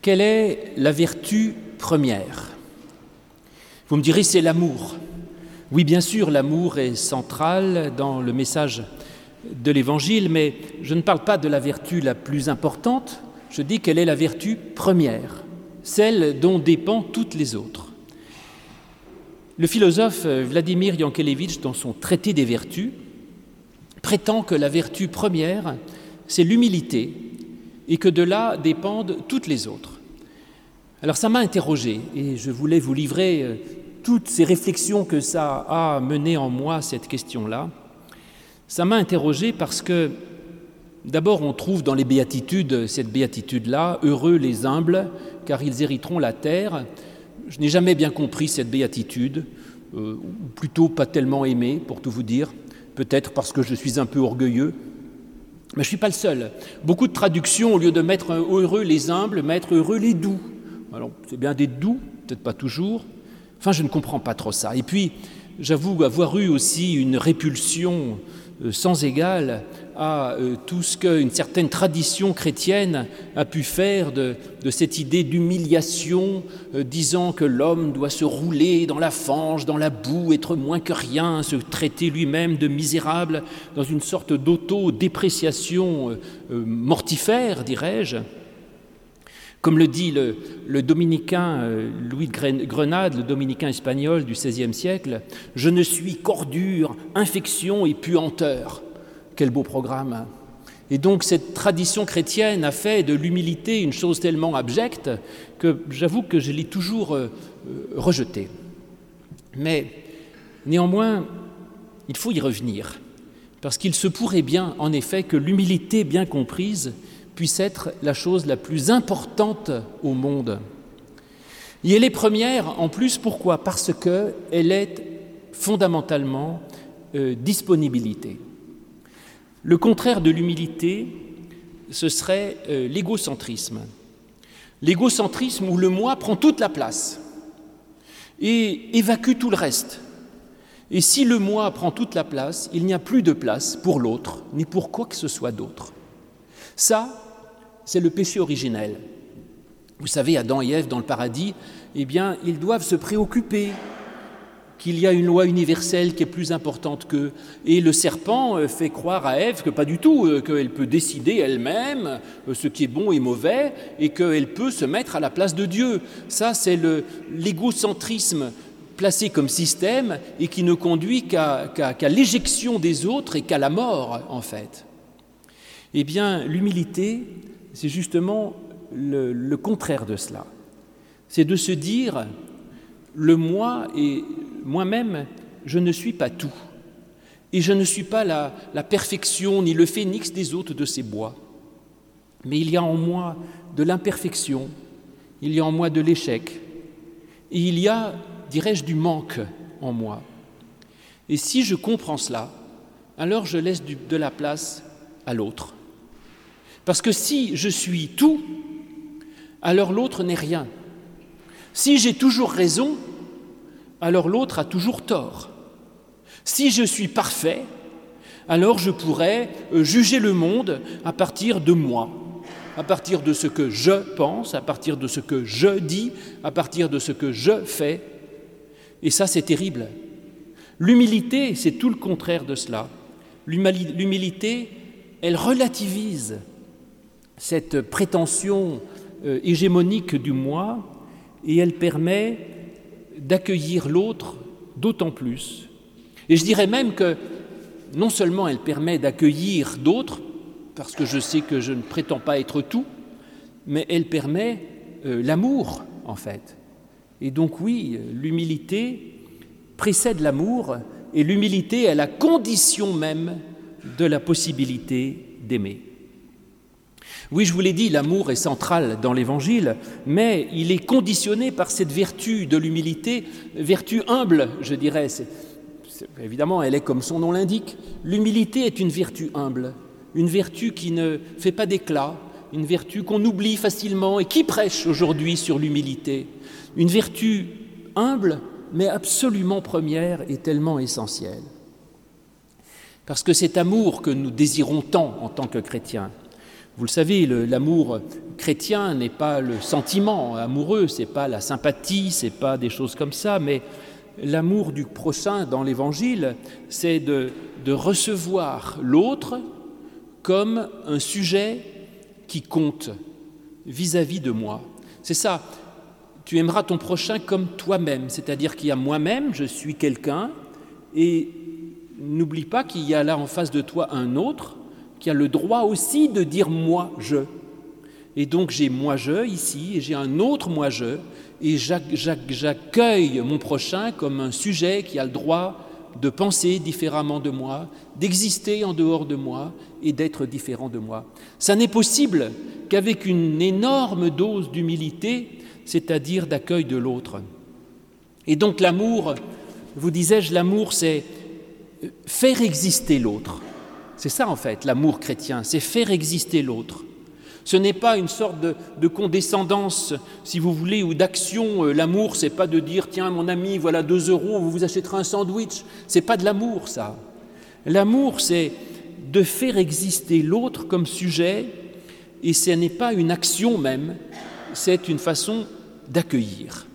Quelle est la vertu première? Vous me direz, c'est l'amour. Oui, bien sûr, l'amour est central dans le message de l'Évangile, mais je ne parle pas de la vertu la plus importante, je dis qu'elle est la vertu première, celle dont dépendent toutes les autres. Le philosophe Vladimir Yankelevitch, dans son Traité des vertus, prétend que la vertu première, c'est l'humilité, et que de là dépendent toutes les autres. Alors ça m'a interrogé et je voulais vous livrer euh, toutes ces réflexions que ça a mené en moi, cette question-là. Ça m'a interrogé parce que d'abord on trouve dans les béatitudes cette béatitude-là, heureux les humbles, car ils hériteront la terre. Je n'ai jamais bien compris cette béatitude, euh, ou plutôt pas tellement aimée, pour tout vous dire, peut-être parce que je suis un peu orgueilleux, mais je ne suis pas le seul. Beaucoup de traductions, au lieu de mettre heureux les humbles, mettre heureux les doux. Alors, c'est bien des doux, peut-être pas toujours. Enfin, je ne comprends pas trop ça. Et puis, j'avoue avoir eu aussi une répulsion euh, sans égale à euh, tout ce qu'une certaine tradition chrétienne a pu faire de, cette idée d'humiliation, euh, disant que l'homme doit se rouler dans la fange, dans la boue, être moins que rien, se traiter lui-même de misérable, dans une sorte d'auto-dépréciation mortifère, dirais-je. Comme le dit le, dominicain Louis de Grenade, le dominicain espagnol du XVIe siècle, je ne suis qu'ordure, infection et puanteur. Quel beau programme hein. Et donc cette tradition chrétienne a fait de l'humilité une chose tellement abjecte que j'avoue que je l'ai toujours euh, euh, rejetée. Mais néanmoins, il faut y revenir, parce qu'il se pourrait bien, en effet, que l'humilité bien comprise puisse être la chose la plus importante au monde. Et elle est première en plus, pourquoi? Parce qu'elle est fondamentalement euh, disponibilité. Le contraire de l'humilité, ce serait euh, l'égocentrisme. L'égocentrisme où le moi prend toute la place et évacue tout le reste. Et si le moi prend toute la place, il n'y a plus de place pour l'autre, ni pour quoi que ce soit d'autre. Ça, c'est le péché originel. Vous savez, Adam et Ève dans le paradis, eh bien, ils doivent se préoccuper qu'il y a une loi universelle qui est plus importante qu'eux. Et le serpent euh, fait croire à Ève que pas du tout, euh, qu'elle peut décider elle-même euh, ce qui est bon et mauvais, et qu'elle peut se mettre à la place de Dieu. Ça, c'est l'égocentrisme placé comme système et qui ne conduit qu'à l'éjection des autres et qu'à la mort, en fait. Eh bien, l'humilité, c'est justement le contraire de cela. C'est de se dire, le moi et moi-même, je ne suis pas tout. Et je ne suis pas la, perfection ni le phénix des hôtes de ces bois. Mais il y a en moi de l'imperfection, il y a en moi de l'échec, et il y a, dirais-je, du manque en moi. Et si je comprends cela, alors je laisse de la place à l'autre. Parce que si je suis tout, alors l'autre n'est rien. Si j'ai toujours raison, alors l'autre a toujours tort. Si je suis parfait, alors je pourrais euh, juger le monde à partir de moi, à partir de ce que je pense, à partir de ce que je dis, à partir de ce que je fais. Et ça, c'est terrible. L'humilité, c'est tout le contraire de cela. L'humilité, elle relativise cette prétention euh, hégémonique du moi et elle permet d'accueillir l'autre d'autant plus. Et je dirais même que non seulement elle permet d'accueillir d'autres, parce que je sais que je ne prétends pas être tout, mais elle permet euh, l'amour, en fait. Et donc oui, l'humilité précède l'amour, et l'humilité est la condition même de la possibilité d'aimer. Oui, je vous l'ai dit, l'amour est central dans l'Évangile, mais il est conditionné par cette vertu de l'humilité, vertu humble, je dirais. évidemment, elle est comme son nom l'indique. L'humilité est une vertu humble, une vertu qui ne fait pas d'éclat, une vertu qu'on oublie facilement et qui prêche aujourd'hui sur l'humilité. Une vertu humble, mais absolument première et tellement essentielle. Parce que cet amour que nous désirons tant en tant que chrétiens, Vous le savez, l'amour chrétien n'est pas le sentiment amoureux, c'est pas la sympathie, c'est pas des choses comme ça, mais l'amour du prochain dans l'évangile, c'est de, de recevoir l'autre comme un sujet qui compte vis-à-vis de moi. C'est ça, tu aimeras ton prochain comme toi-même, c'est-à-dire qu'il y a moi-même, je suis quelqu'un, et n'oublie pas qu'il y a là en face de toi un autre qui a le droit aussi de dire moi, je. Et donc j'ai moi-je ici, et j'ai un autre moi-je, et j'accueille mon prochain comme un sujet qui a le droit de penser différemment de moi, d'exister en dehors de moi et d'être différent de moi. Ça n'est possible qu'avec une énorme dose d'humilité, c'est-à-dire d'accueil de l'autre. Et donc l'amour, vous disais-je, l'amour, c'est faire exister l'autre. C'est ça en fait, l'amour chrétien, c'est faire exister l'autre. Ce n'est pas une sorte de, condescendance, si vous voulez, ou d'action. Euh, l'amour, c'est pas de dire tiens, mon ami, voilà deux euros, vous vous achèterez un sandwich. C'est pas de l'amour, ça. L'amour, c'est de faire exister l'autre comme sujet, et ce n'est pas une action même, c'est une façon d'accueillir.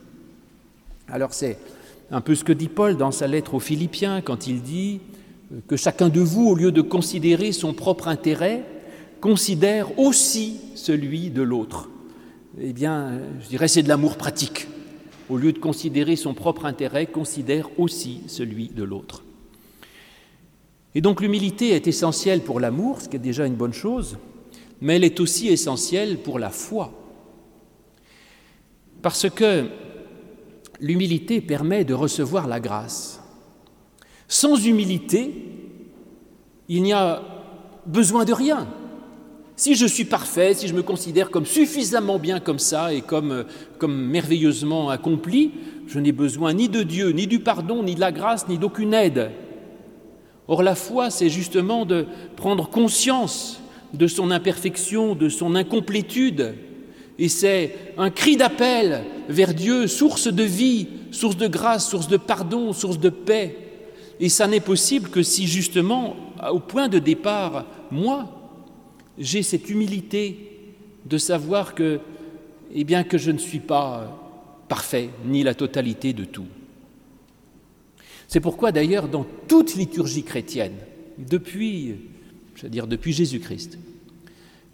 Alors c'est un peu ce que dit Paul dans sa lettre aux Philippiens quand il dit que chacun de vous, au lieu de considérer son propre intérêt, considère aussi celui de l'autre. Eh bien, je dirais c'est de l'amour pratique. Au lieu de considérer son propre intérêt, considère aussi celui de l'autre. Et donc l'humilité est essentielle pour l'amour, ce qui est déjà une bonne chose, mais elle est aussi essentielle pour la foi. Parce que l'humilité permet de recevoir la grâce. Sans humilité, il n'y a besoin de rien. Si je suis parfait, si je me considère comme suffisamment bien comme ça et comme, euh, comme merveilleusement accompli, je n'ai besoin ni de Dieu, ni du pardon, ni de la grâce, ni d'aucune aide. Or la foi, c'est justement de prendre conscience de son imperfection, de son incomplétude, et c'est un cri d'appel vers Dieu, source de vie, source de grâce, source de pardon, source de paix. Et ça n'est possible que si justement, au point de départ, moi, j'ai cette humilité de savoir que, eh je ne suis pas euh, parfait, ni la totalité de tout. C'est pourquoi d'ailleurs dans toute liturgie chrétienne, depuis Jésus-Christ,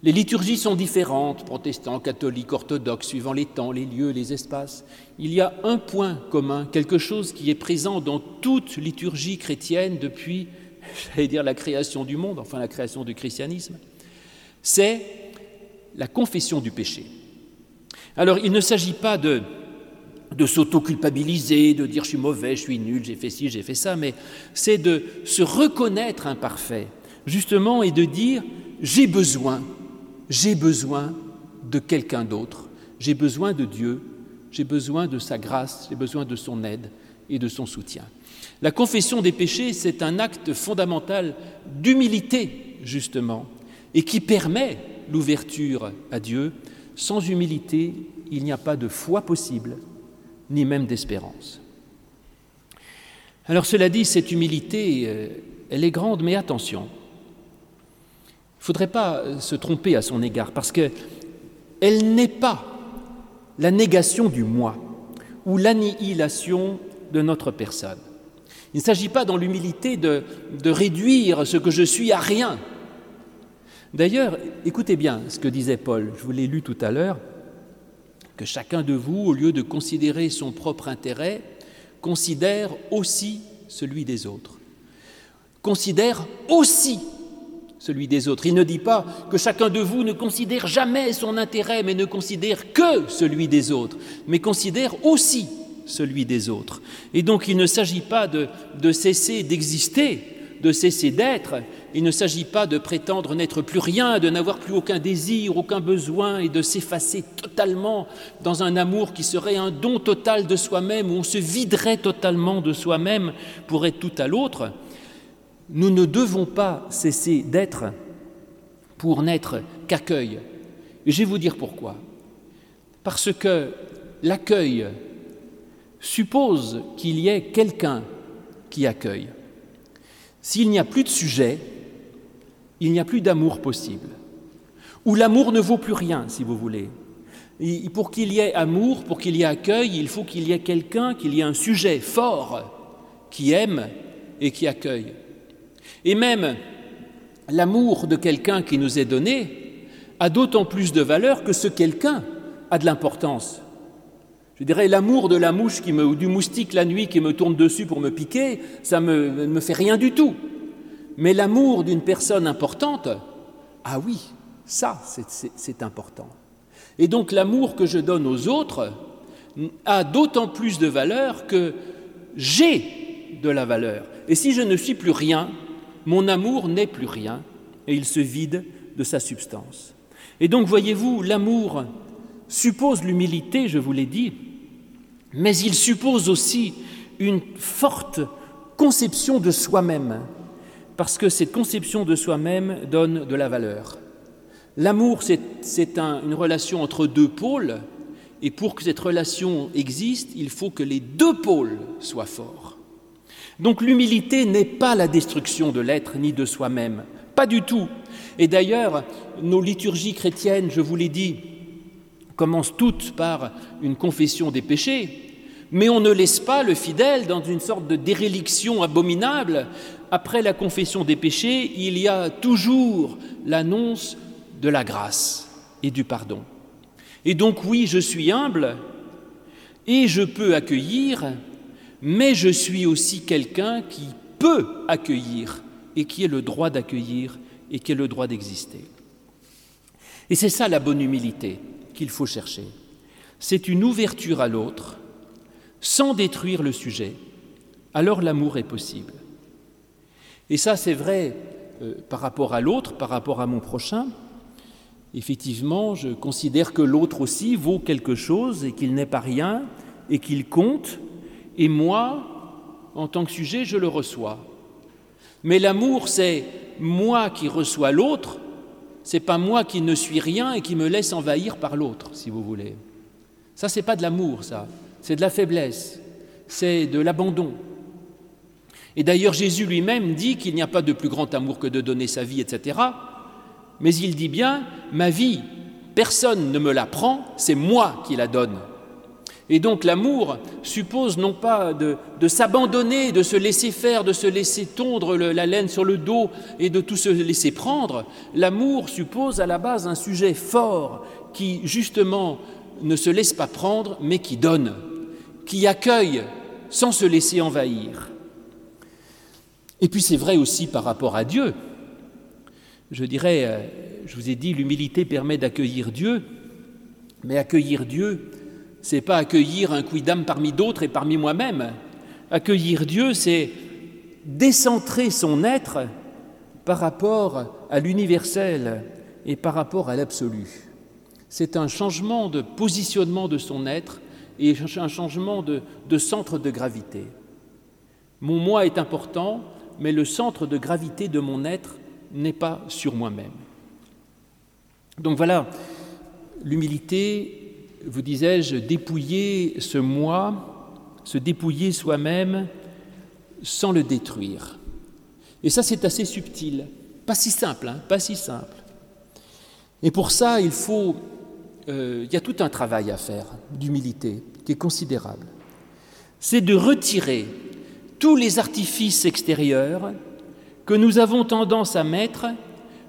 les liturgies sont différentes, protestants, catholiques, orthodoxes, suivant les temps, les lieux, les espaces. Il y a un point commun, quelque chose qui est présent dans toute liturgie chrétienne depuis, j'allais dire, la création du monde, enfin la création du christianisme c'est la confession du péché. Alors il ne s'agit pas de, de s'auto-culpabiliser, de dire je suis mauvais, je suis nul, j'ai fait ci, j'ai fait ça, mais c'est de se reconnaître imparfait, justement, et de dire j'ai besoin, j'ai besoin de quelqu'un d'autre, j'ai besoin de Dieu, j'ai besoin de sa grâce, j'ai besoin de son aide et de son soutien. La confession des péchés, c'est un acte fondamental d'humilité, justement, et qui permet l'ouverture à Dieu. Sans humilité, il n'y a pas de foi possible, ni même d'espérance. Alors cela dit, cette humilité, euh, elle est grande, mais attention, ne faudrait pas se tromper à son égard, parce qu'elle n'est pas la négation du moi ou l'annihilation de notre personne. Il ne s'agit pas dans l'humilité de, de réduire ce que je suis à rien, D'ailleurs, écoutez bien ce que disait Paul, je vous l'ai lu tout à l'heure, que chacun de vous, au lieu de considérer son propre intérêt, considère aussi celui des autres. Considère aussi celui des autres. Il ne dit pas que chacun de vous ne considère jamais son intérêt, mais ne considère que celui des autres, mais considère aussi celui des autres. Et donc il ne s'agit pas de, de cesser d'exister, de cesser d'être, il ne s'agit pas de prétendre n'être plus rien, de n'avoir plus aucun désir, aucun besoin et de s'effacer totalement dans un amour qui serait un don total de soi-même, où on se viderait totalement de soi-même pour être tout à l'autre. Nous ne devons pas cesser d'être pour n'être qu'accueil. Je vais vous dire pourquoi. Parce que l'accueil suppose qu'il y ait quelqu'un qui accueille. S'il n'y a plus de sujet, il n'y a plus d'amour possible. où l'amour ne vaut plus rien, si vous voulez. pour qu'il y ait amour, pour qu'il y ait accueil, il faut qu'il y ait quelqu'un, qu'il y ait un sujet fort qui aime et qui accueille. Et même l'amour de quelqu'un qui nous est donné a d'autant plus de valeur que ce quelqu'un a de l'importance. Je dirais l'amour de la mouche me, ou du moustique la nuit qui me tourne dessus pour me piquer, ça ne me fait rien du tout. Mais l'amour d'une personne importante, ah oui, ça c'est important. Et donc l'amour que je donne aux autres a d'autant plus de valeur que j'ai de la valeur. Et si je ne suis plus rien, mon amour n'est plus rien et il se vide de sa substance. Et donc voyez-vous, l'amour suppose l'humilité, je vous l'ai dit, mais il suppose aussi une forte conception de soi-même, parce que cette conception de soi-même donne de la valeur. L'amour, c'est une relation entre deux pôles, et pour que cette relation existe, il faut que les deux pôles soient forts. Donc l'humilité n'est pas la destruction de l'être ni de soi-même, pas du tout. Et d'ailleurs, nos liturgies chrétiennes, je vous l'ai dit, commencent toutes par une confession des péchés, mais on ne laisse pas le fidèle dans une sorte de déréliction abominable. Après la confession des péchés, il y a toujours l'annonce de la grâce et du pardon. Et donc oui, je suis humble et je peux accueillir, mais je suis aussi quelqu'un qui peut accueillir et qui ait le droit d'accueillir et qui ait le droit d'exister. Et c'est ça la bonne humilité qu'il faut chercher. C'est une ouverture à l'autre sans détruire le sujet. Alors l'amour est possible. Et ça, c'est vrai euh, par rapport à l'autre, par rapport à mon prochain. Effectivement, je considère que l'autre aussi vaut quelque chose et qu'il n'est pas rien et qu'il compte. Et moi, en tant que sujet, je le reçois. Mais l'amour, c'est moi qui reçois l'autre c'est pas moi qui ne suis rien et qui me laisse envahir par l'autre, si vous voulez. Ça, c'est pas de l'amour, ça. C'est de la faiblesse. C'est de l'abandon. Et d'ailleurs, Jésus lui-même dit qu'il n'y a pas de plus grand amour que de donner sa vie, etc. Mais il dit bien, ma vie, personne ne me la prend, c'est moi qui la donne. Et donc l'amour suppose non pas de, s'abandonner, de se laisser faire, de se laisser tondre la laine sur le dos et de tout se laisser prendre. L'amour suppose à la base un sujet fort qui justement ne se laisse pas prendre, mais qui donne, qui accueille sans se laisser envahir. Et puis c'est vrai aussi par rapport à Dieu. Je dirais, euh, je vous ai dit, l'humilité permet d'accueillir Dieu, mais accueillir Dieu, c'est pas accueillir un quidam parmi d'autres et parmi moi-même. Accueillir Dieu, c'est décentrer son être par rapport à l'universel et par rapport à l'absolu. C'est un changement de positionnement de son être et un changement de, de, centre de gravité. Mon moi est important, mais le centre de gravité de mon être n'est pas sur moi-même. Donc voilà, l'humilité vous disais-je, dépouiller ce moi, se dépouiller soi-même sans le détruire. Et ça, c'est assez subtil, pas si simple, hein, pas si simple. Et pour ça, il faut, euh, il y a tout un travail à faire d'humilité qui est considérable. C'est de retirer tous les artifices extérieurs que nous avons tendance à mettre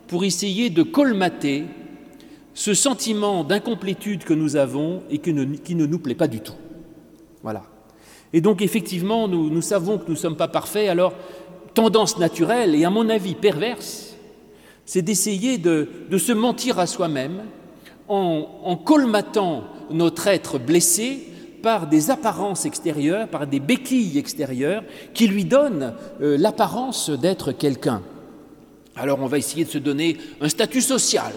pour essayer de colmater ce sentiment d'incomplétude que nous avons et qui ne nous plaît pas du tout. Voilà. Et donc effectivement, nous, savons que nous ne sommes pas parfaits, alors tendance naturelle et à mon avis perverse, c'est d'essayer de, se mentir à soi-même en, colmatant notre être blessé par des apparences extérieures, par des béquilles extérieures qui lui donnent euh, l'apparence d'être quelqu'un. Alors on va essayer de se donner un statut social,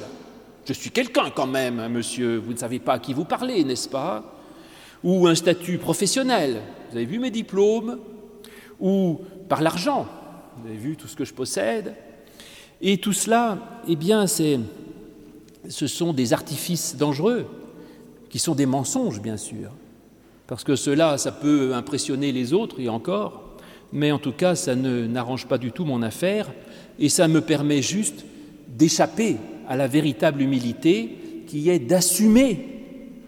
je suis quelqu'un quand même, hein, monsieur, vous ne savez pas à qui vous parlez, n'est-ce pas? Ou un statut professionnel, vous avez vu mes diplômes? Ou par l'argent, vous avez vu tout ce que je possède. Et tout cela, eh bien, c'est, ce sont des artifices dangereux, qui sont des mensonges, bien sûr. Parce que cela, ça peut impressionner les autres, et encore, mais en tout cas, ça ne, n'arrange pas du tout mon affaire, et ça me permet juste d'échapper à la véritable humilité qui est d'assumer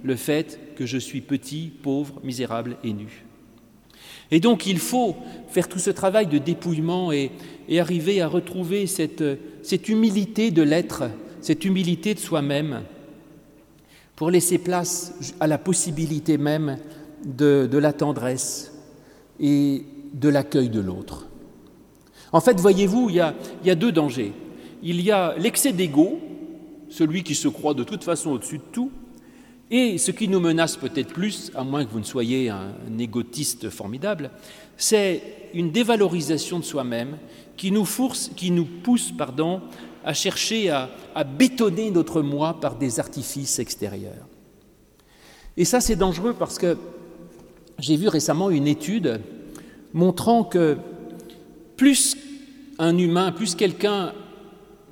le fait que je suis petit, pauvre, misérable et nu. Et donc il faut faire tout ce travail de dépouillement et, arriver à retrouver cette, humilité de l'être, cette humilité de soi-même, pour laisser place à la possibilité même de, la tendresse et de l'accueil de l'autre. En fait, voyez-vous, il, il y a deux dangers. Il y a l'excès d'ego, celui qui se croit de toute façon au-dessus de tout, et ce qui nous menace peut-être plus, à moins que vous ne soyez un, égotiste formidable, c'est une dévalorisation de soi-même qui nous, qui nous pousse pardon, à chercher à bétonner notre moi par des artifices extérieurs. Et ça, c'est dangereux parce que j'ai vu récemment une étude montrant que plus un humain, plus quelqu'un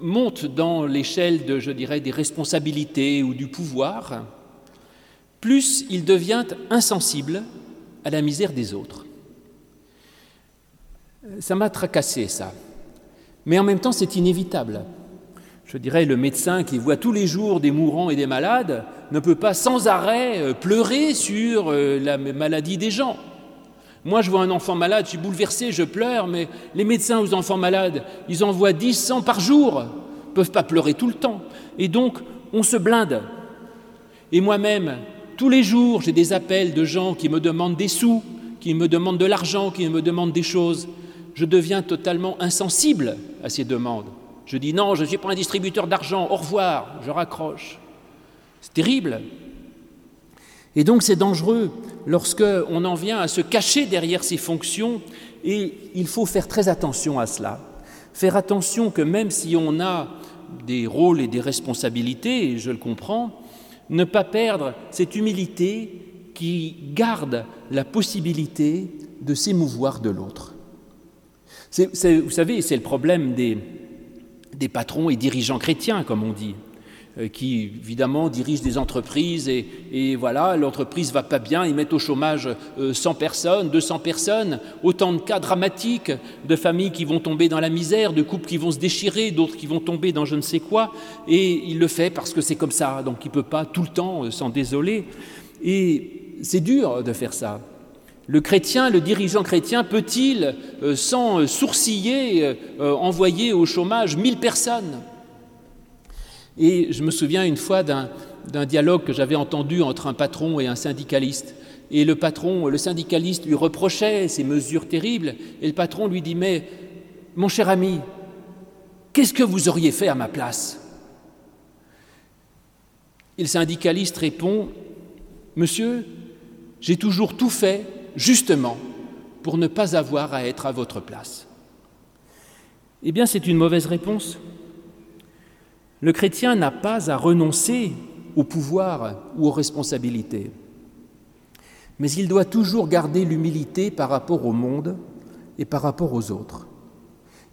monte dans l'échelle de, je dirais, des responsabilités ou du pouvoir, plus il devient insensible à la misère des autres. Ça m'a tracassé, ça. Mais en même temps, c'est inévitable. Je dirais, le médecin qui voit tous les jours des mourants et des malades ne peut pas sans arrêt euh, pleurer sur euh, la maladie des gens. Moi, je vois un enfant malade, je suis bouleversé, je pleure, mais les médecins aux enfants malades, ils en voient 10, 100 par jour, ne peuvent pas pleurer tout le temps. Et donc, on se blinde. Et moi-même, tous les jours, j'ai des appels de gens qui me demandent des sous, qui me demandent de l'argent, qui me demandent des choses. Je deviens totalement insensible à ces demandes. Je dis non, je ne suis pas un distributeur d'argent, au revoir, je raccroche. C'est terrible. Et donc c'est dangereux lorsque on en vient à se cacher derrière ces fonctions et il faut faire très attention à cela. Faire attention que même si on a des rôles et des responsabilités, et je le comprends, ne pas perdre cette humilité qui garde la possibilité de s'émouvoir de l'autre. vous savez, c'est le problème des patrons et dirigeants chrétiens, comme on dit. Euh, qui évidemment dirigent des entreprises et, voilà, l'entreprise va pas bien, ils mettent au chômage 100 euh, personnes, 200 personnes, autant de cas dramatiques de familles qui vont tomber dans la misère, de couples qui vont se déchirer, d'autres qui vont tomber dans je ne sais quoi, et il le fait parce que c'est comme ça, donc il peut pas tout le temps euh, s'en désoler. Et c'est dur de faire ça. Le chrétien, le dirigeant chrétien, peut-il, sans sourciller, envoyer au chômage 1000 personnes? Et je me souviens une fois d'un dialogue que j'avais entendu entre un patron et un syndicaliste. Et le patron, le syndicaliste lui reprochait ces mesures terribles. Et le patron lui dit, mais mon cher ami, qu'est-ce que vous auriez fait à ma place? Et le syndicaliste répond, Monsieur, j'ai toujours tout fait justement pour ne pas avoir à être à votre place. Eh bien, c'est une mauvaise réponse. Le chrétien n'a pas à renoncer au pouvoir ou aux responsabilités, mais il doit toujours garder l'humilité par rapport au monde et par rapport aux autres.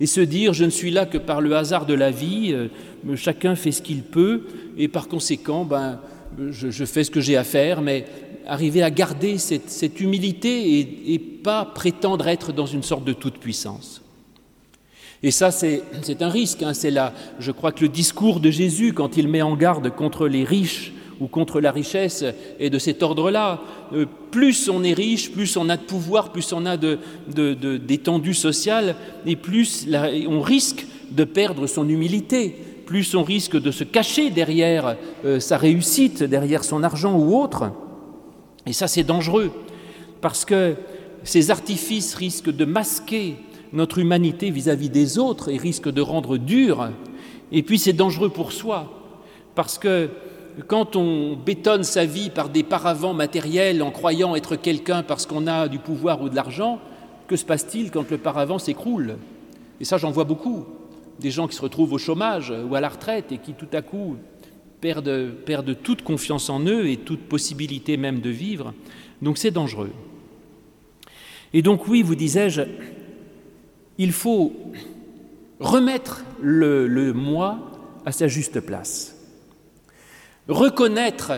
Et se dire, je ne suis là que par le hasard de la vie, euh, chacun fait ce qu'il peut, et par conséquent, ben, je, fais ce que j'ai à faire, mais arriver à garder cette, humilité et, pas prétendre être dans une sorte de toute-puissance. Et ça, c'est un risque. Hein. C'est là, je crois que le discours de Jésus, quand il met en garde contre les riches ou contre la richesse, est de cet ordre-là. Euh, plus on est riche, plus on a de pouvoir, plus on a d'étendue sociale, et plus on risque de perdre son humilité, plus on risque de se cacher derrière euh, sa réussite, derrière son argent ou autre. Et ça, c'est dangereux, parce que ces artifices risquent de masquer notre humanité vis-à-vis des autres et risque de rendre dur. Et puis c'est dangereux pour soi, parce que quand on bétonne sa vie par des paravents matériels en croyant être quelqu'un parce qu'on a du pouvoir ou de l'argent, que se passe-t-il quand le paravent s'écroule? Et ça, j'en vois beaucoup. Des gens qui se retrouvent au chômage ou à la retraite et qui tout à coup perdent, perdent toute confiance en eux et toute possibilité même de vivre. Donc c'est dangereux. Et donc oui, vous disais-je, il faut remettre le, moi à sa juste place. Reconnaître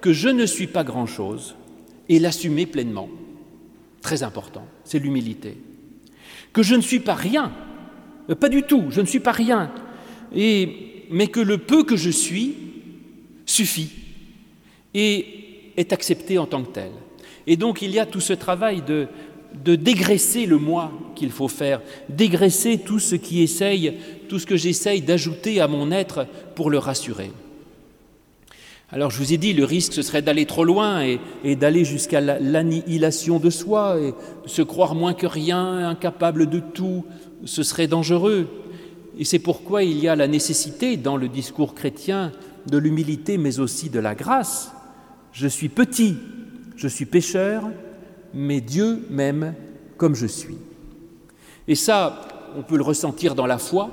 que je ne suis pas grand-chose et l'assumer pleinement. Très important, c'est l'humilité. Que je ne suis pas rien, euh, pas du tout, je ne suis pas rien. Mais que le peu que je suis suffit et est accepté en tant que tel. Et donc il y a tout ce travail de, de dégraisser le moi qu'il faut faire, dégraisser tout ce qui essaye, tout ce que j'essaye d'ajouter à mon être pour le rassurer. Alors je vous ai dit, le risque, ce serait d'aller trop loin et, d'aller jusqu'à l'annihilation de soi et se croire moins que rien, incapable de tout. Ce serait dangereux. Et c'est pourquoi il y a la nécessité dans le discours chrétien de l'humilité, mais aussi de la grâce. Je suis petit, je suis pécheur, mais Dieu m'aime comme je suis. Et ça, on peut le ressentir dans la foi.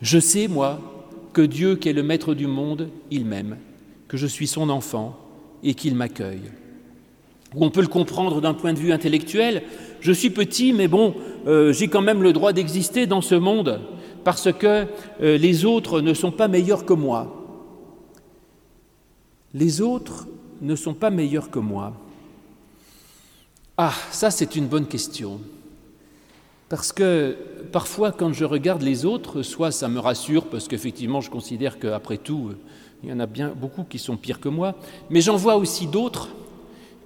Je sais, moi, que Dieu, qui est le maître du monde, il m'aime, que je suis son enfant et qu'il m'accueille. Ou on peut le comprendre d'un point de vue intellectuel. Je suis petit, mais bon, euh, j'ai quand même le droit d'exister dans ce monde parce que euh, les autres ne sont pas meilleurs que moi. Les autres ne sont pas meilleurs que moi. Ah, ça c'est une bonne question. Parce que parfois quand je regarde les autres, soit ça me rassure parce qu'effectivement je considère qu'après tout, il y en a bien beaucoup qui sont pires que moi, mais j'en vois aussi d'autres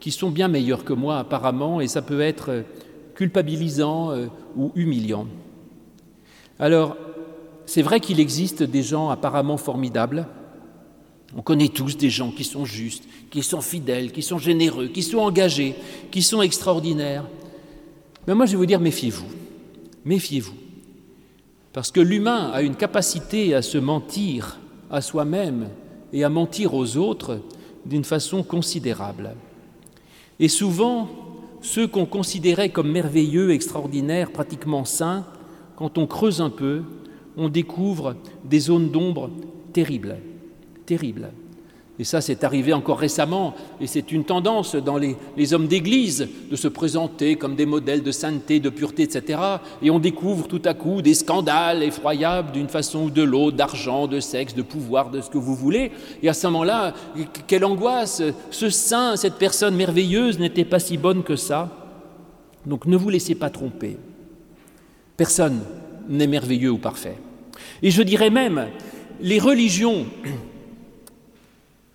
qui sont bien meilleurs que moi apparemment, et ça peut être culpabilisant euh, ou humiliant. Alors, c'est vrai qu'il existe des gens apparemment formidables, on connaît tous des gens qui sont justes, qui sont fidèles, qui sont généreux, qui sont engagés, qui sont extraordinaires. Mais moi, je vais vous dire, méfiez-vous. Méfiez-vous. Parce que l'humain a une capacité à se mentir à soi-même et à mentir aux autres d'une façon considérable. Et souvent, ceux qu'on considérait comme merveilleux, extraordinaires, pratiquement saints, quand on creuse un peu, on découvre des zones d'ombre terribles terrible. Et ça, c'est arrivé encore récemment, et c'est une tendance dans les, hommes d'Église de se présenter comme des modèles de sainteté, de pureté, etc. Et on découvre tout à coup des scandales effroyables d'une façon ou de l'autre, d'argent, de sexe, de pouvoir, de ce que vous voulez. Et à ce moment-là, quelle angoisse Ce saint, cette personne merveilleuse n'était pas si bonne que ça. Donc ne vous laissez pas tromper. Personne n'est merveilleux ou parfait. Et je dirais même, les religions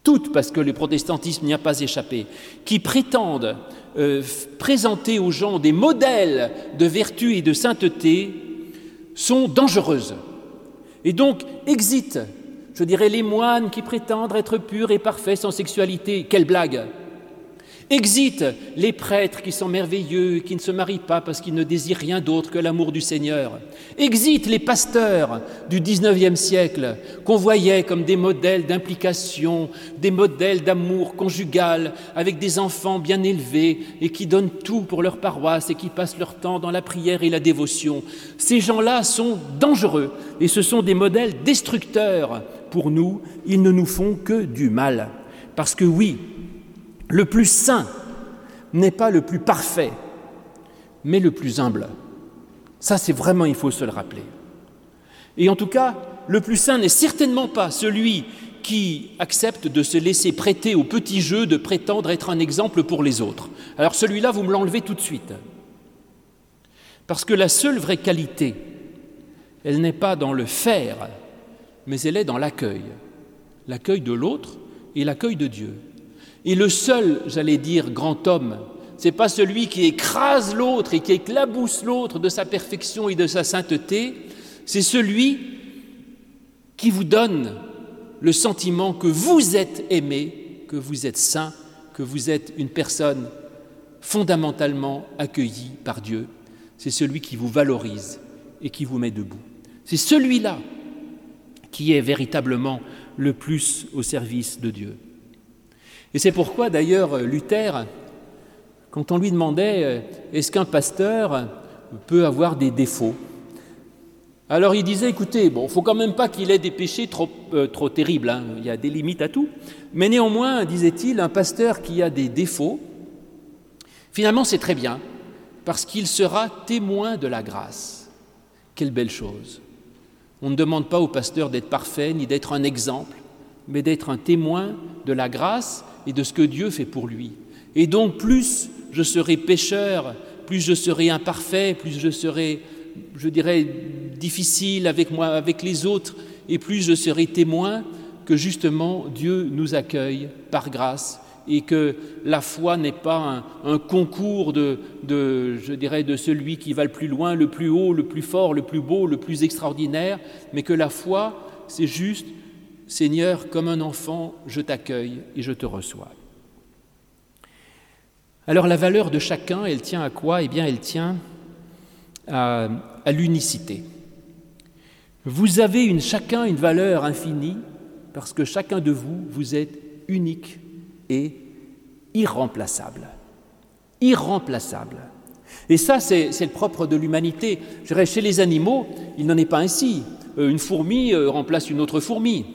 toutes, parce que le protestantisme n'y a pas échappé, qui prétendent euh, présenter aux gens des modèles de vertu et de sainteté, sont dangereuses. Et donc, exit, je dirais, les moines qui prétendent être purs et parfaits sans sexualité. Quelle blague Exit les prêtres qui sont merveilleux, qui ne se marient pas parce qu'ils ne désirent rien d'autre que l'amour du Seigneur. Exit les pasteurs du XIXe siècle qu'on voyait comme des modèles d'implication, des modèles d'amour conjugal avec des enfants bien élevés et qui donnent tout pour leur paroisse et qui passent leur temps dans la prière et la dévotion. Ces gens-là sont dangereux et ce sont des modèles destructeurs pour nous. Ils ne nous font que du mal. Parce que oui, le plus saint n'est pas le plus parfait, mais le plus humble. Ça, c'est vraiment, il faut se le rappeler. Et en tout cas, le plus saint n'est certainement pas celui qui accepte de se laisser prêter au petit jeu de prétendre être un exemple pour les autres. Alors celui-là, vous me l'enlevez tout de suite. Parce que la seule vraie qualité, elle n'est pas dans le faire, mais elle est dans l'accueil. L'accueil de l'autre et l'accueil de Dieu. Et le seul, j'allais dire, grand homme, c'est pas celui qui écrase l'autre et qui éclabousse l'autre de sa perfection et de sa sainteté, c'est celui qui vous donne le sentiment que vous êtes aimé, que vous êtes saint, que vous êtes une personne fondamentalement accueillie par Dieu. C'est celui qui vous valorise et qui vous met debout. C'est celui-là qui est véritablement le plus au service de Dieu. Et c'est pourquoi d'ailleurs Luther, quand on lui demandait euh, est-ce qu'un pasteur peut avoir des défauts? Alors il disait, écoutez, bon, faut quand même pas qu'il ait des péchés trop, euh, terribles, hein. il y a des limites à tout, mais néanmoins, disait-il, un pasteur qui a des défauts, finalement c'est très bien, parce qu'il sera témoin de la grâce. Quelle belle chose. On ne demande pas au pasteur d'être parfait, ni d'être un exemple, mais d'être un témoin de la grâce et de ce que Dieu fait pour lui. Et donc plus je serai pécheur, plus je serai imparfait, plus je serai, je dirais, difficile avec moi, avec les autres, et plus je serai témoin que justement Dieu nous accueille par grâce et que la foi n'est pas un, concours de, je dirais, de celui qui va le plus loin, le plus haut, le plus fort, le plus beau, le plus extraordinaire, mais que la foi, c'est juste, Seigneur, comme un enfant, je t'accueille et je te reçois. Alors la valeur de chacun, elle tient à quoi? Eh bien, elle tient à, l'unicité. Vous avez chacun une valeur infinie parce que chacun de vous, vous êtes unique et irremplaçable. Irremplaçable. Et ça, c'est le propre de l'humanité. Je dirais, chez les animaux, il n'en est pas ainsi. Euh, une fourmi euh, remplace une autre fourmi.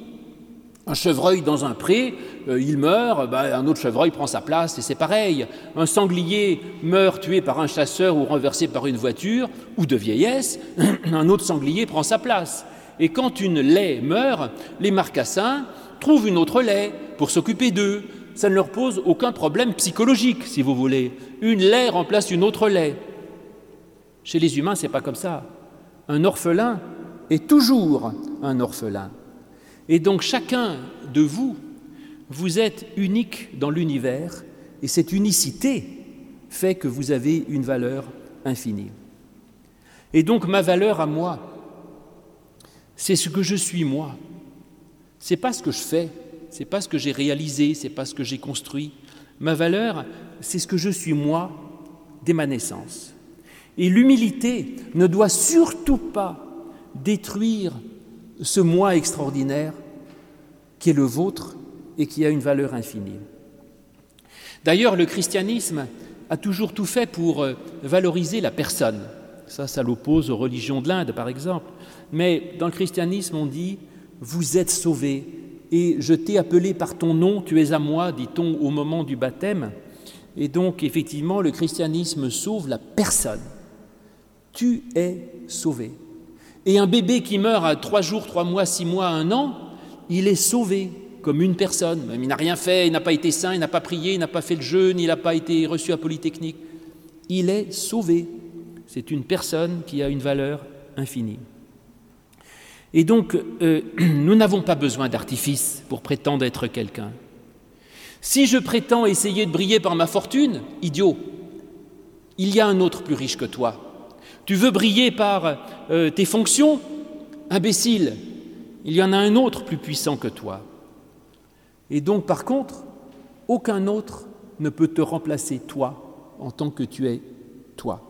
Un chevreuil dans un pré, euh, il meurt, ben, un autre chevreuil prend sa place, et c'est pareil. Un sanglier meurt tué par un chasseur ou renversé par une voiture, ou de vieillesse, un autre sanglier prend sa place. Et quand une laie meurt, les marcassins trouvent une autre laie pour s'occuper d'eux ça ne leur pose aucun problème psychologique, si vous voulez. Une lait remplace une autre lait. Chez les humains, c'est pas comme ça. Un orphelin est toujours un orphelin. Et donc chacun de vous, vous êtes unique dans l'univers, et cette unicité fait que vous avez une valeur infinie. Et donc ma valeur à moi, c'est ce que je suis moi. C'est pas ce que je fais, c'est pas ce que j'ai réalisé, c'est pas ce que j'ai construit. Ma valeur, c'est ce que je suis moi dès ma naissance. Et l'humilité ne doit surtout pas détruire ce moi extraordinaire qui est le vôtre et qui a une valeur infinie. D'ailleurs, le christianisme a toujours tout fait pour euh, valoriser la personne. Ça, ça l'oppose aux religions de l'Inde, par exemple. Mais dans le christianisme, on dit, vous êtes sauvés et je t'ai appelé par ton nom, tu es à moi, dit-on au moment du baptême. Et donc, effectivement, le christianisme sauve la personne. Tu es sauvé. Et un bébé qui meurt à trois jours, trois mois, six mois, un an, il est sauvé comme une personne. Même il n'a rien fait, il n'a pas été saint, il n'a pas prié, il n'a pas fait le jeûne, il n'a pas été reçu à Polytechnique. Il est sauvé. C'est une personne qui a une valeur infinie. Et donc, euh, nous n'avons pas besoin d'artifice pour prétendre être quelqu'un. Si je prétends essayer de briller par ma fortune, idiot, il y a un autre plus riche que toi. Tu veux briller par euh, tes fonctions, imbécile, il y en a un autre plus puissant que toi. Et donc, par contre, aucun autre ne peut te remplacer, toi, en tant que tu es toi.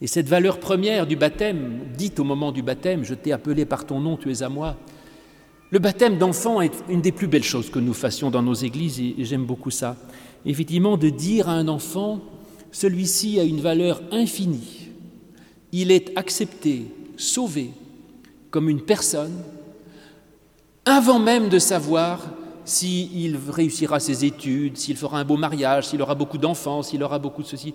Et cette valeur première du baptême, dite au moment du baptême, je t'ai appelé par ton nom, tu es à moi, le baptême d'enfant est une des plus belles choses que nous fassions dans nos églises et j'aime beaucoup ça. Effectivement, de dire à un enfant, celui-ci a une valeur infinie, il est accepté, sauvé comme une personne, avant même de savoir s'il réussira ses études, s'il fera un beau mariage, s'il aura beaucoup d'enfants, s'il aura beaucoup de ceci.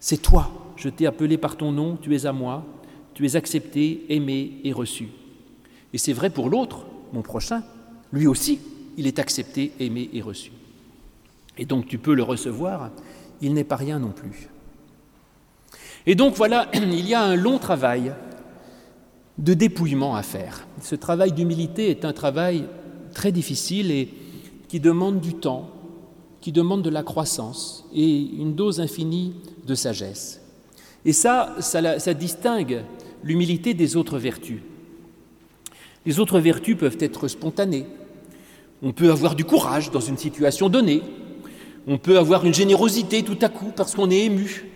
C'est toi, je t'ai appelé par ton nom, tu es à moi, tu es accepté, aimé et reçu. Et c'est vrai pour l'autre, mon prochain, lui aussi, il est accepté, aimé et reçu. Et donc tu peux le recevoir, il n'est pas rien non plus. Et donc voilà, il y a un long travail de dépouillement à faire. Ce travail d'humilité est un travail très difficile et qui demande du temps, qui demande de la croissance et une dose infinie de sagesse. Et ça, ça, distingue l'humilité des autres vertus. Les autres vertus peuvent être spontanées. On peut avoir du courage dans une situation donnée. On peut avoir une générosité tout à coup parce qu'on est ému.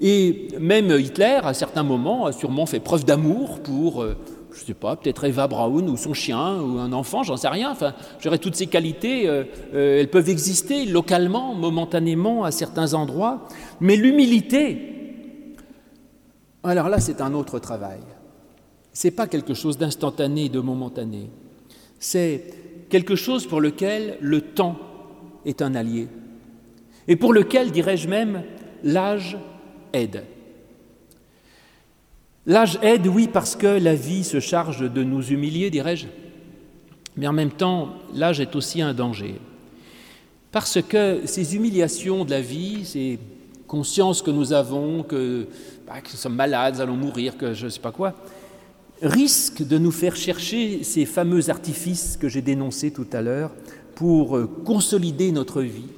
Et même Hitler, à certains moments, a sûrement fait preuve d'amour pour euh, je ne sais pas, peut-être Eva Braun ou son chien ou un enfant, j'en sais rien. Enfin, j'aurais toutes ces qualités, euh, euh, elles peuvent exister localement, momentanément, à certains endroits. Mais l'humilité, alors là, c'est un autre travail. C'est pas quelque chose d'instantané, de momentané. C'est quelque chose pour lequel le temps est un allié et pour lequel, dirais-je même, l'âge aide. L'âge aide, oui, parce que la vie se charge de nous humilier, dirais-je, mais en même temps, l'âge est aussi un danger. Parce que ces humiliations de la vie, ces consciences que nous avons, que, bah, nous sommes malades, allons mourir, que je ne sais pas quoi, risque de nous faire chercher ces fameux artifices que j'ai dénoncés tout à l'heure pour euh, consolider notre vie.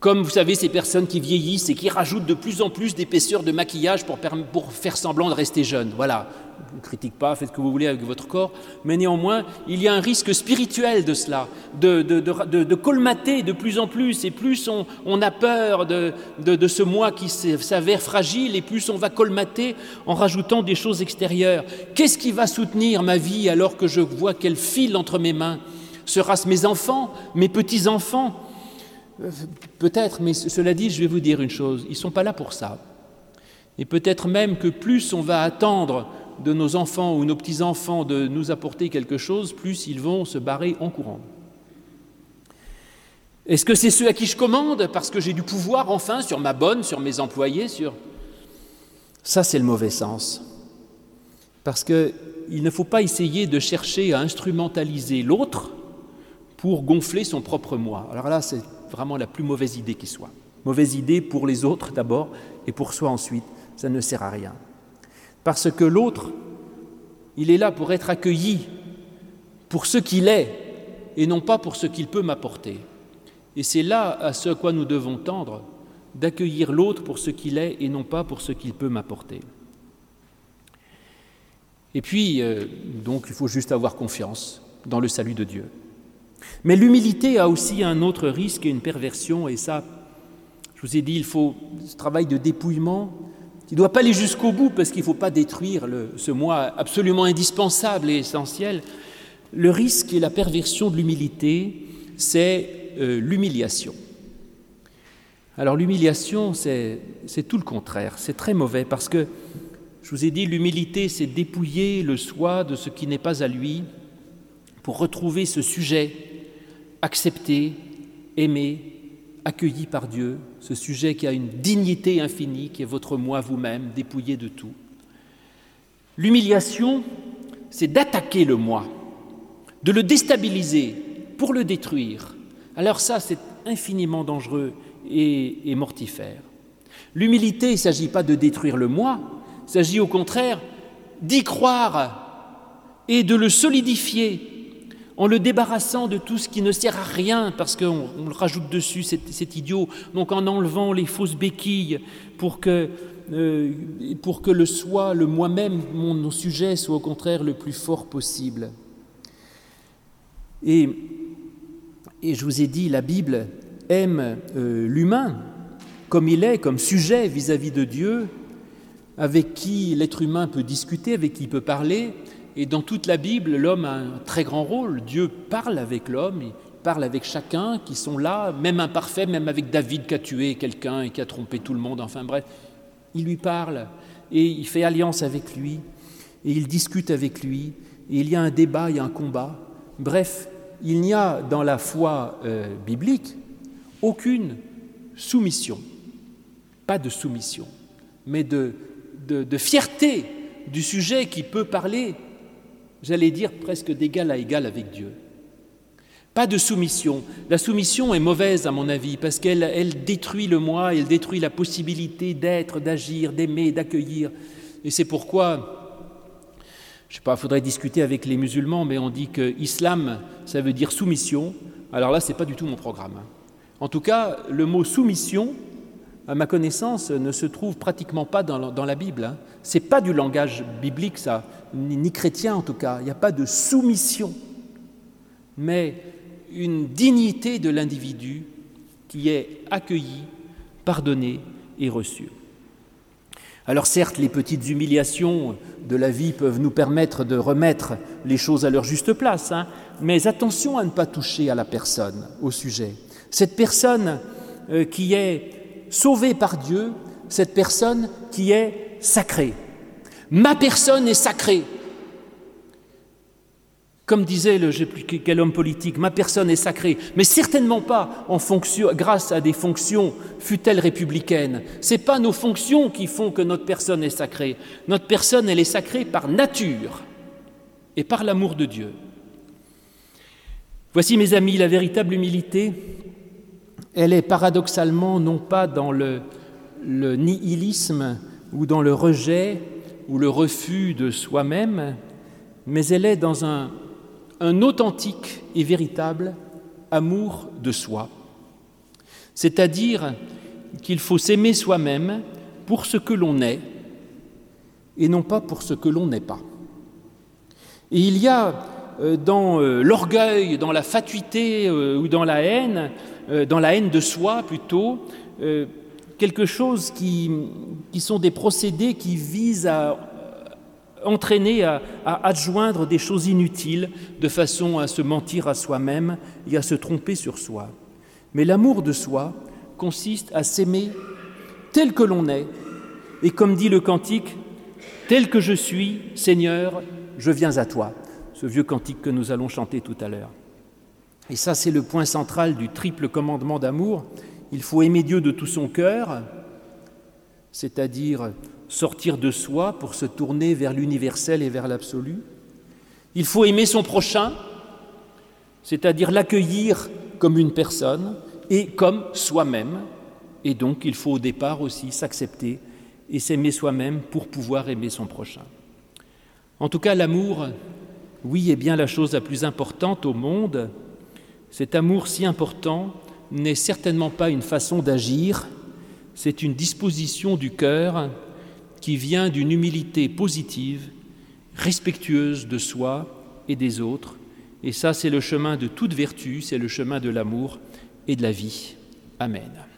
Comme vous savez, ces personnes qui vieillissent et qui rajoutent de plus en plus d'épaisseur de maquillage pour, pour faire semblant de rester jeune. Voilà, ne critique pas, faites ce que vous voulez avec votre corps, mais néanmoins, il y a un risque spirituel de cela, de, de, colmater de plus en plus, et plus on, a peur de, ce moi qui s'avère fragile, et plus on va colmater en rajoutant des choses extérieures. Qu'est-ce qui va soutenir ma vie alors que je vois qu'elle file entre mes mains? Sera-ce mes enfants, mes petits-enfants? Peut-être, mais cela dit, je vais vous dire une chose, ils ne sont pas là pour ça. Et peut-être même que plus on va attendre de nos enfants ou nos petits-enfants de nous apporter quelque chose, plus ils vont se barrer en courant. Est-ce que c'est ceux à qui je commande parce que j'ai du pouvoir enfin sur ma bonne, sur mes employés, sur... Ça, c'est le mauvais sens. Parce qu'il ne faut pas essayer de chercher à instrumentaliser l'autre pour gonfler son propre moi. Alors là, c'est vraiment la plus mauvaise idée qui soit. Mauvaise idée pour les autres d'abord et pour soi ensuite. Ça ne sert à rien. Parce que l'autre, il est là pour être accueilli pour ce qu'il est et non pas pour ce qu'il peut m'apporter. Et c'est là à ce à quoi nous devons tendre, d'accueillir l'autre pour ce qu'il est et non pas pour ce qu'il peut m'apporter. Et puis, euh, donc, il faut juste avoir confiance dans le salut de Dieu. Mais l'humilité a aussi un autre risque et une perversion, et ça, je vous ai dit, il faut ce travail de dépouillement, il ne doit pas aller jusqu'au bout parce qu'il ne faut pas détruire ce moi absolument indispensable et essentiel. Le risque et la perversion de l'humilité, c'est euh, l'humiliation. Alors l'humiliation, c'est tout le contraire, c'est très mauvais parce que, je vous ai dit, l'humilité, c'est dépouiller le soi de ce qui n'est pas à lui pour retrouver ce sujet, accepté, aimé, accueilli par Dieu, ce sujet qui a une dignité infinie, qui est votre moi vous-même, dépouillé de tout. L'humiliation, c'est d'attaquer le moi, de le déstabiliser pour le détruire. Alors ça, c'est infiniment dangereux et, mortifère. L'humilité, il ne s'agit pas de détruire le moi, il s'agit au contraire d'y croire et de le solidifier en le débarrassant de tout ce qui ne sert à rien, parce qu'on le rajoute dessus, c'est idiot, donc en enlevant les fausses béquilles pour que, euh, le soi, le moi-même, mon sujet soit au contraire le plus fort possible. Et, je vous ai dit, la Bible aime euh, l'humain comme il est, comme sujet vis-à-vis -vis de Dieu, avec qui l'être humain peut discuter, avec qui il peut parler, et dans toute la Bible, l'homme a un très grand rôle. Dieu parle avec l'homme, il parle avec chacun qui sont là, même imparfait, même avec David qui a tué quelqu'un et qui a trompé tout le monde, enfin bref. Il lui parle et il fait alliance avec lui et il discute avec lui et il y a un débat, il y a un combat. Bref, il n'y a dans la foi euh, biblique aucune soumission, pas de soumission, mais de, de fierté du sujet qui peut parler j'allais dire presque d'égal à égal avec Dieu. Pas de soumission. La soumission est mauvaise à mon avis parce qu'elle elle détruit le moi, elle détruit la possibilité d'être, d'agir, d'aimer, d'accueillir. Et c'est pourquoi, je sais pas, faudrait discuter avec les musulmans, mais on dit que islam, ça veut dire soumission. Alors là, ce n'est pas du tout mon programme. En tout cas, le mot soumission, à ma connaissance, ne se trouve pratiquement pas dans, la Bible. Hein. Ce n'est pas du langage biblique, ça, ni, chrétien en tout cas. Il n'y a pas de soumission, mais une dignité de l'individu qui est accueillie, pardonnée et reçue. Alors certes, les petites humiliations de la vie peuvent nous permettre de remettre les choses à leur juste place, hein, mais attention à ne pas toucher à la personne, au sujet. Cette personne euh, qui est sauvé par Dieu, cette personne qui est sacrée. Ma personne est sacrée. Comme disait le je plus quel homme politique, ma personne est sacrée, mais certainement pas en fonction, grâce à des fonctions, fut-elles républicaines. Ce n'est pas nos fonctions qui font que notre personne est sacrée. Notre personne, elle est sacrée par nature et par l'amour de Dieu. Voici, mes amis, la véritable humilité elle est paradoxalement non pas dans le, nihilisme ou dans le rejet ou le refus de soi-même, mais elle est dans un, un authentique et véritable amour de soi. C'est-à-dire qu'il faut s'aimer soi-même pour ce que l'on est et non pas pour ce que l'on n'est pas. Et il y a dans euh, l'orgueil, dans la fatuité euh, ou dans la haine, dans la haine de soi plutôt, quelque chose qui, sont des procédés qui visent à entraîner à, à, adjoindre des choses inutiles de façon à se mentir à soi-même et à se tromper sur soi. Mais l'amour de soi consiste à s'aimer tel que l'on est, et comme dit le cantique, tel que je suis, Seigneur, je viens à toi ce vieux cantique que nous allons chanter tout à l'heure. Et ça, c'est le point central du triple commandement d'amour. Il faut aimer Dieu de tout son cœur, c'est-à-dire sortir de soi pour se tourner vers l'universel et vers l'absolu. Il faut aimer son prochain, c'est-à-dire l'accueillir comme une personne et comme soi-même. Et donc, il faut au départ aussi s'accepter et s'aimer soi-même pour pouvoir aimer son prochain. En tout cas, l'amour oui, est bien la chose la plus importante au monde. Cet amour si important n'est certainement pas une façon d'agir, c'est une disposition du cœur qui vient d'une humilité positive, respectueuse de soi et des autres. Et ça, c'est le chemin de toute vertu, c'est le chemin de l'amour et de la vie. Amen.